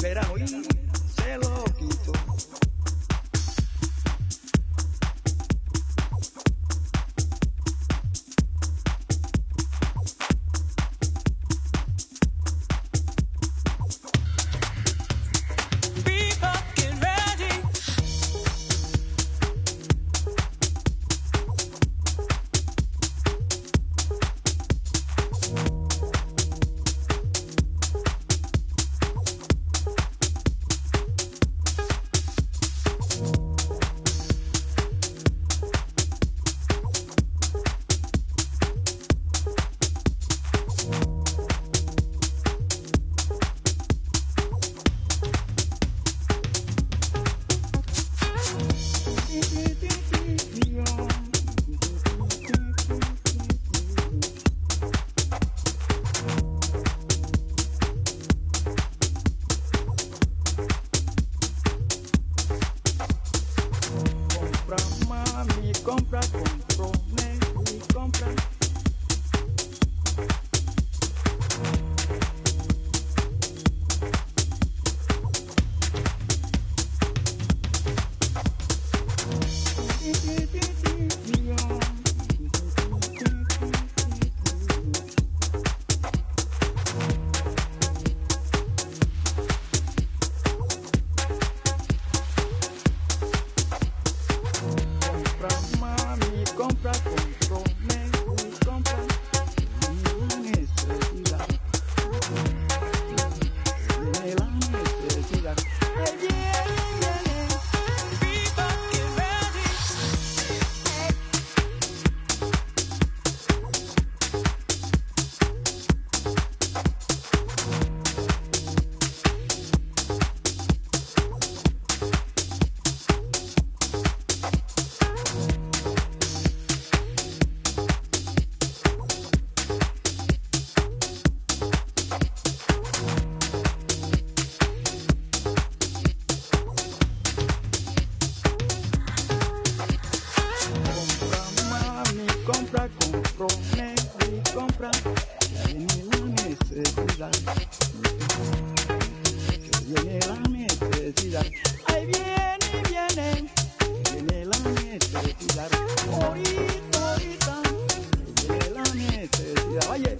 Vino el verano necesidad. Ahorita, ahorita, viene la necesidad. Oye,